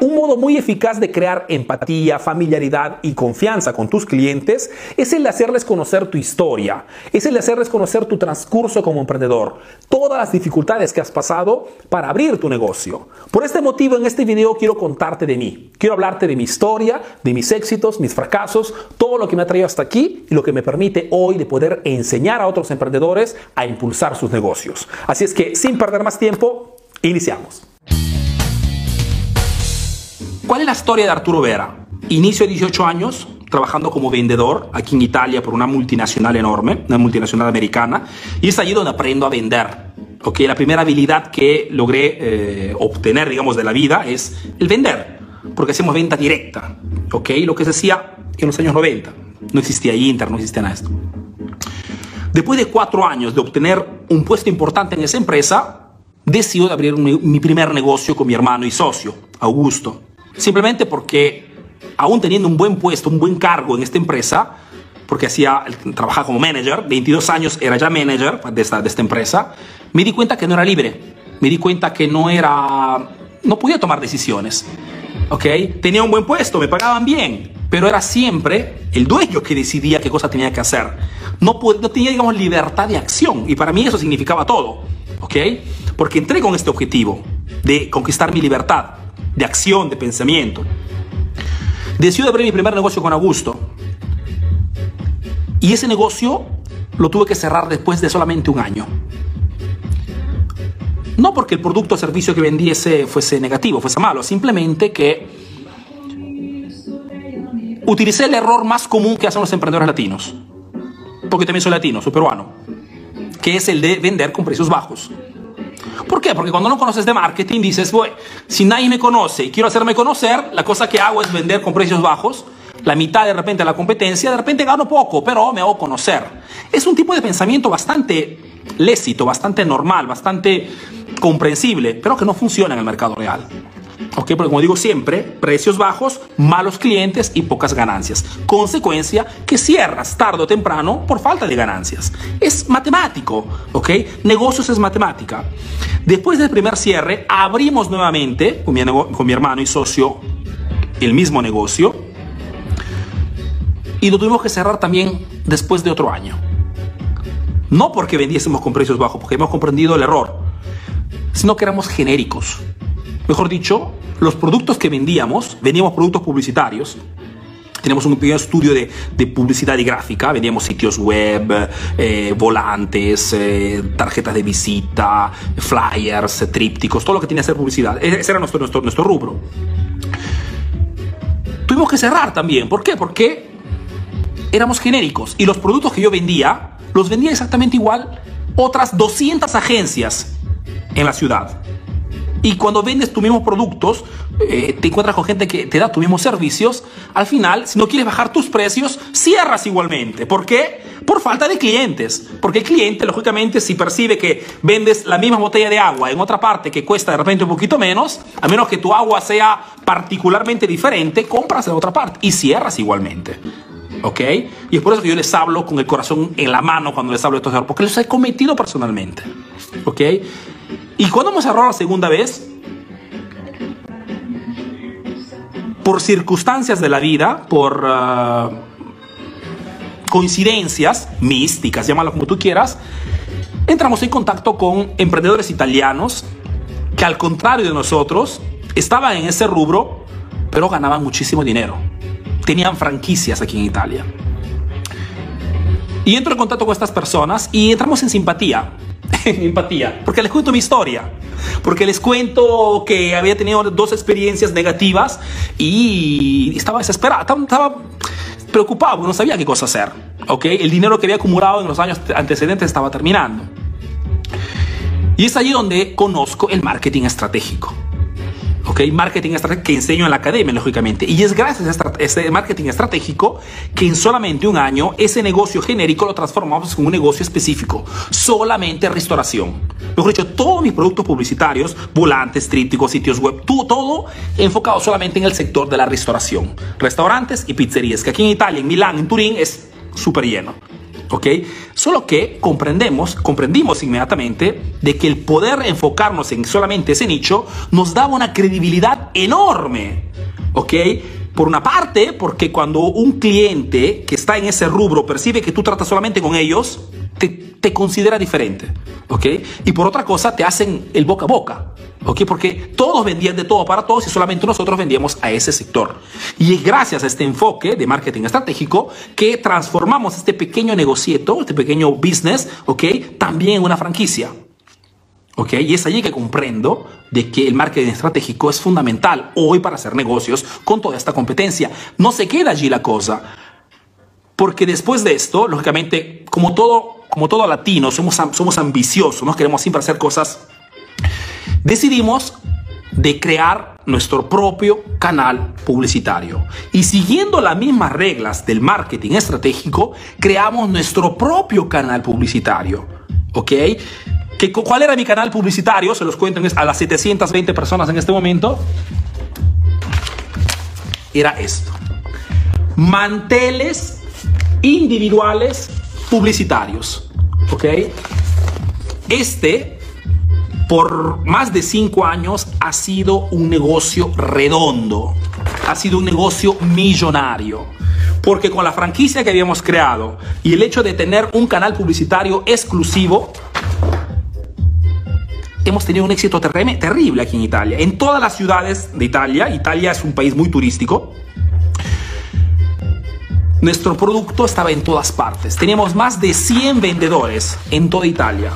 Un modo muy eficaz de crear empatía, familiaridad y confianza con tus clientes es el de hacerles conocer tu historia, es el de hacerles conocer tu transcurso como emprendedor, todas las dificultades que has pasado para abrir tu negocio. Por este motivo en este video quiero contarte de mí, quiero hablarte de mi historia, de mis éxitos, mis fracasos, todo lo que me ha traído hasta aquí y lo que me permite hoy de poder enseñar a otros emprendedores a impulsar sus negocios. Así es que sin perder más tiempo, iniciamos. ¿Cuál es la historia de Arturo Vera? Inicio de 18 años trabajando como vendedor aquí en Italia por una multinacional enorme, una multinacional americana, y es allí donde aprendo a vender. Okay, la primera habilidad que logré eh, obtener, digamos, de la vida es el vender, porque hacemos venta directa, okay, lo que se hacía en los años 90. No existía Inter, no existía nada de esto. Después de cuatro años de obtener un puesto importante en esa empresa, decido de abrir mi primer negocio con mi hermano y socio, Augusto. Simplemente porque, aún teniendo un buen puesto, un buen cargo en esta empresa, porque hacía, trabajaba como manager, 22 años era ya manager de esta, de esta empresa, me di cuenta que no era libre. Me di cuenta que no era, no podía tomar decisiones. ¿Ok? Tenía un buen puesto, me pagaban bien, pero era siempre el dueño que decidía qué cosa tenía que hacer. No, no tenía, digamos, libertad de acción. Y para mí eso significaba todo. ¿Ok? Porque entré con este objetivo de conquistar mi libertad de acción, de pensamiento. Decido abrir mi primer negocio con Augusto. Y ese negocio lo tuve que cerrar después de solamente un año. No porque el producto o servicio que vendiese fuese negativo, fuese malo, simplemente que utilicé el error más común que hacen los emprendedores latinos. Porque también soy latino, soy peruano. Que es el de vender con precios bajos. ¿Por qué? Porque cuando no conoces de marketing dices, bueno, si nadie me conoce y quiero hacerme conocer, la cosa que hago es vender con precios bajos, la mitad de repente de la competencia, de repente gano poco, pero me hago conocer. Es un tipo de pensamiento bastante lícito, bastante normal, bastante comprensible, pero que no funciona en el mercado real. Porque como digo siempre, precios bajos, malos clientes y pocas ganancias. Consecuencia que cierras tarde o temprano por falta de ganancias. Es matemático, ¿ok? Negocios es matemática. Después del primer cierre, abrimos nuevamente con mi, hermano y socio el mismo negocio. Y lo tuvimos que cerrar también después de otro año. No porque vendiésemos con precios bajos, porque hemos comprendido el error, sino que éramos genéricos. Mejor dicho, los productos que vendíamos, vendíamos productos publicitarios, tenemos un pequeño estudio de, publicidad y gráfica, vendíamos sitios web, eh, volantes, eh, tarjetas de visita, flyers, trípticos, todo lo que tenía que ser publicidad. E-, ese era nuestro, nuestro, nuestro rubro. Tuvimos que cerrar también. ¿Por qué? Porque éramos genéricos y los productos que yo vendía los vendía exactamente igual otras 200 agencias en la ciudad. Y cuando vendes tus mismos productos, eh, te encuentras con gente que te da tus mismos servicios. Al final, si no quieres bajar tus precios, cierras igualmente. ¿Por qué? Por falta de clientes. Porque el cliente, lógicamente, si percibe que vendes la misma botella de agua en otra parte que cuesta de repente un poquito menos, a menos que tu agua sea particularmente diferente, compras en otra parte y cierras igualmente. ¿Ok? Y es por eso que yo les hablo con el corazón en la mano cuando les hablo de estos porque los he cometido personalmente. ¿Ok? Y cuando hemos cerrado la segunda vez, por circunstancias de la vida, por uh, coincidencias místicas, llámalo como tú quieras, entramos en contacto con emprendedores italianos que al contrario de nosotros estaban en ese rubro, pero ganaban muchísimo dinero. Tenían franquicias aquí en Italia. Y entro en contacto con estas personas y entramos en simpatía empatía, porque les cuento mi historia, porque les cuento que había tenido dos experiencias negativas y estaba desesperado, estaba preocupado, no sabía qué cosa hacer. ¿okay? El dinero que había acumulado en los años antecedentes estaba terminando. Y es allí donde conozco el marketing estratégico. ¿Ok? Marketing estratégico que enseño en la academia, lógicamente. Y es gracias a este marketing estratégico que en solamente un año ese negocio genérico lo transformamos en un negocio específico, solamente restauración. Mejor dicho, todos mis productos publicitarios, volantes, trípticos, sitios web, todo, enfocado solamente en el sector de la restauración. Restaurantes y pizzerías, que aquí en Italia, en Milán, en Turín, es súper lleno. ¿Ok? Solo que comprendemos, comprendimos inmediatamente de que el poder enfocarnos en solamente ese nicho nos daba una credibilidad enorme, ¿ok? Por una parte, porque cuando un cliente que está en ese rubro percibe que tú tratas solamente con ellos, te, considera diferente, ¿ok? Y por otra cosa, te hacen el boca a boca, ¿ok? Porque todos vendían de todo para todos y solamente nosotros vendíamos a ese sector. Y es gracias a este enfoque de marketing estratégico que transformamos este pequeño negocieto, este pequeño business, ¿ok? También en una franquicia. ¿Ok? Y es allí que comprendo de que el marketing estratégico es fundamental hoy para hacer negocios con toda esta competencia. No se queda allí la cosa. Porque después de esto, lógicamente, como todo, como todo latino, somos, somos ambiciosos, ¿no? queremos siempre hacer cosas decidimos de crear nuestro propio canal publicitario. Y siguiendo las mismas reglas del marketing estratégico, creamos nuestro propio canal publicitario. ¿Ok? ¿Qué, ¿Cuál era mi canal publicitario? Se los cuento a las 720 personas en este momento. Era esto. Manteles individuales publicitarios. ¿Ok? Este por más de cinco años ha sido un negocio redondo, ha sido un negocio millonario. Porque con la franquicia que habíamos creado y el hecho de tener un canal publicitario exclusivo, hemos tenido un éxito terrible aquí en Italia. En todas las ciudades de Italia, Italia es un país muy turístico, nuestro producto estaba en todas partes. Teníamos más de 100 vendedores en toda Italia.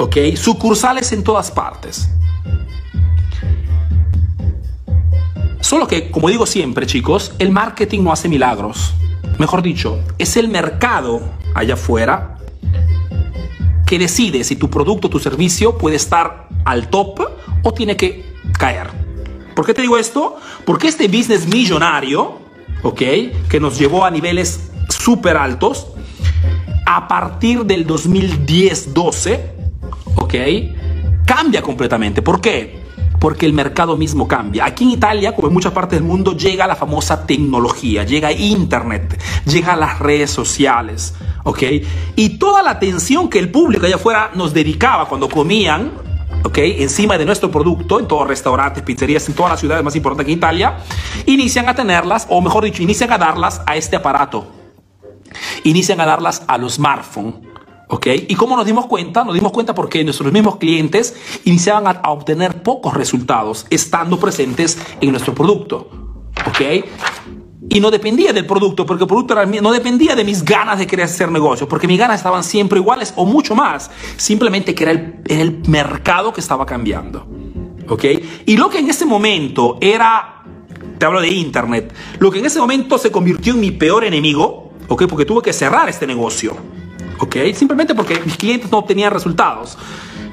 ¿ok? Sucursales en todas partes. Solo que, como digo siempre, chicos, el marketing no hace milagros. Mejor dicho, es el mercado allá afuera que decide si tu producto o tu servicio puede estar al top o tiene que caer. ¿Por qué te digo esto? Porque este business millonario, ¿ok? Que nos llevó a niveles súper altos, a partir del 2010-12, ¿ok? Cambia completamente. ¿Por qué? Porque el mercado mismo cambia. Aquí en Italia, como en muchas partes del mundo, llega la famosa tecnología, llega Internet, llega las redes sociales, ¿ok? Y toda la atención que el público allá afuera nos dedicaba cuando comían, ¿ok? Encima de nuestro producto, en todos los restaurantes, pizzerías, en todas las ciudades más importantes que Italia, inician a tenerlas, o mejor dicho, inician a darlas a este aparato. Inician a darlas a los smartphones ¿Ok? ¿Y cómo nos dimos cuenta? Nos dimos cuenta porque nuestros mismos clientes iniciaban a, obtener pocos resultados estando presentes en nuestro producto. ¿Ok? Y no dependía del producto, porque el producto era, no dependía de mis ganas de querer hacer negocios, porque mis ganas estaban siempre iguales o mucho más. Simplemente que era el, el mercado que estaba cambiando. ¿Ok? Y lo que en ese momento era, te hablo de Internet, lo que en ese momento se convirtió en mi peor enemigo, ¿ok? Porque tuve que cerrar este negocio. ¿Ok? Simplemente porque mis clientes no obtenían resultados.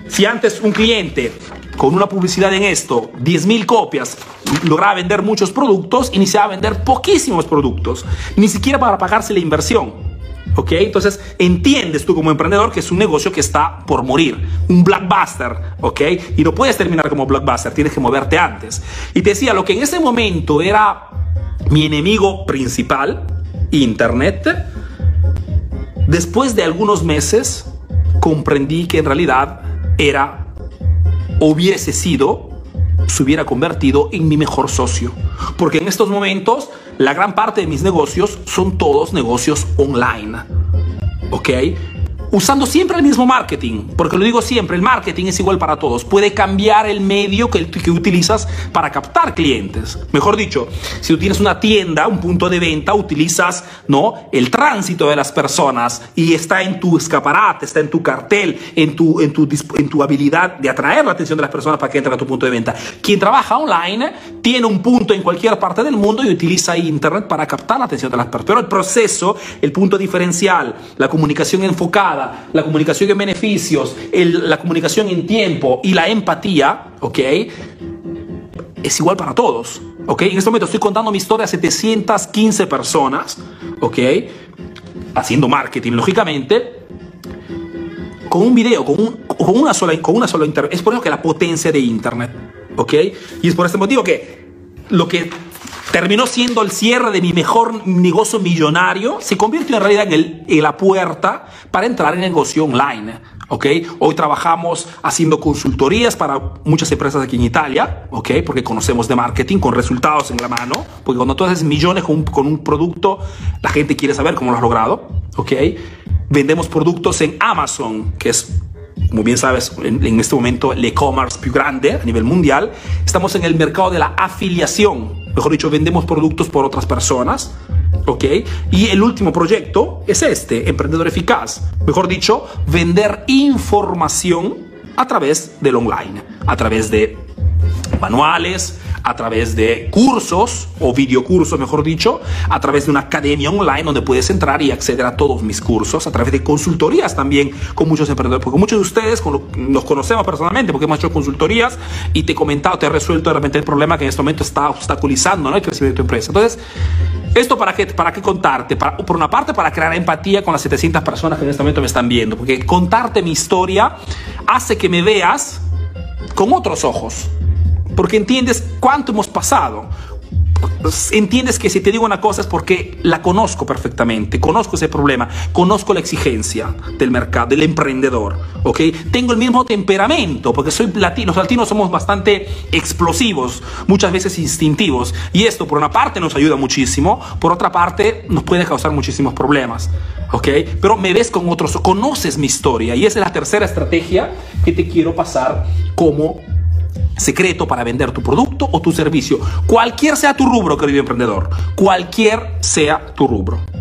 Si antes un cliente con una publicidad en esto, 10.000 copias, lograba vender muchos productos, iniciaba a vender poquísimos productos, ni siquiera para pagarse la inversión. ¿Ok? Entonces entiendes tú como emprendedor que es un negocio que está por morir, un blockbuster, ¿ok? Y no puedes terminar como blockbuster, tienes que moverte antes. Y te decía, lo que en ese momento era mi enemigo principal, Internet, Después de algunos meses, comprendí que en realidad era, hubiese sido, se hubiera convertido en mi mejor socio. Porque en estos momentos, la gran parte de mis negocios son todos negocios online. ¿Ok? Usando siempre el mismo marketing, porque lo digo siempre, el marketing es igual para todos, puede cambiar el medio que, que utilizas para captar clientes. Mejor dicho, si tú tienes una tienda, un punto de venta, utilizas ¿no? el tránsito de las personas y está en tu escaparate, está en tu cartel, en tu, en tu, en tu habilidad de atraer la atención de las personas para que entren a tu punto de venta. Quien trabaja online tiene un punto en cualquier parte del mundo y utiliza Internet para captar la atención de las personas. Pero el proceso, el punto diferencial, la comunicación enfocada, la comunicación en beneficios, la comunicación en tiempo y la empatía, ¿ok? Es igual para todos, ¿ok? En este momento estoy contando mi historia a 715 personas, ¿ok? Haciendo marketing, lógicamente, con un video, con, una sola, con una sola Es por eso que la potencia de Internet, ¿ok? Y es por este motivo que lo que terminó siendo el cierre de mi mejor negocio millonario, se convirtió en realidad en, el, en la puerta para entrar en negocio online. ¿ok? Hoy trabajamos haciendo consultorías para muchas empresas aquí en Italia, ¿ok? Porque conocemos de marketing con resultados en la mano, porque cuando tú haces millones con un, con un producto, la gente quiere saber cómo lo has logrado, ¿ok? Vendemos productos en Amazon, que es como bien sabes, en, en este momento el e-commerce más grande a nivel mundial. Estamos en el mercado de la afiliación. Mejor dicho, vendemos productos por otras personas. ¿Ok? Y el último proyecto es este, Emprendedor Eficaz. Mejor dicho, vender información a través del online, a través de manuales, a través de cursos o videocursos, mejor dicho, a través de una academia online donde puedes entrar y acceder a todos mis cursos, a través de consultorías también con muchos emprendedores, porque muchos de ustedes nos conocemos personalmente porque hemos hecho consultorías y te he comentado, te he resuelto de repente el problema que en este momento está obstaculizando el crecimiento de tu empresa. Entonces, ¿esto para qué, para qué contarte? Para, por una parte, para crear empatía con las 700 personas que en este momento me están viendo, porque contarte mi historia hace que me veas con otros ojos porque entiendes cuánto hemos pasado. Entiendes que si te digo una cosa es porque la conozco perfectamente, conozco ese problema, conozco la exigencia del mercado, del emprendedor, ¿ok? Tengo el mismo temperamento, porque soy latino, los latinos somos bastante explosivos, muchas veces instintivos, y esto por una parte nos ayuda muchísimo, por otra parte nos puede causar muchísimos problemas, ¿ok? Pero me ves con otros, conoces mi historia, y esa es la tercera estrategia que te quiero pasar como secreto para vender tu producto o tu servicio. Cualquier sea tu rubro, querido emprendedor. Cualquier sea tu rubro.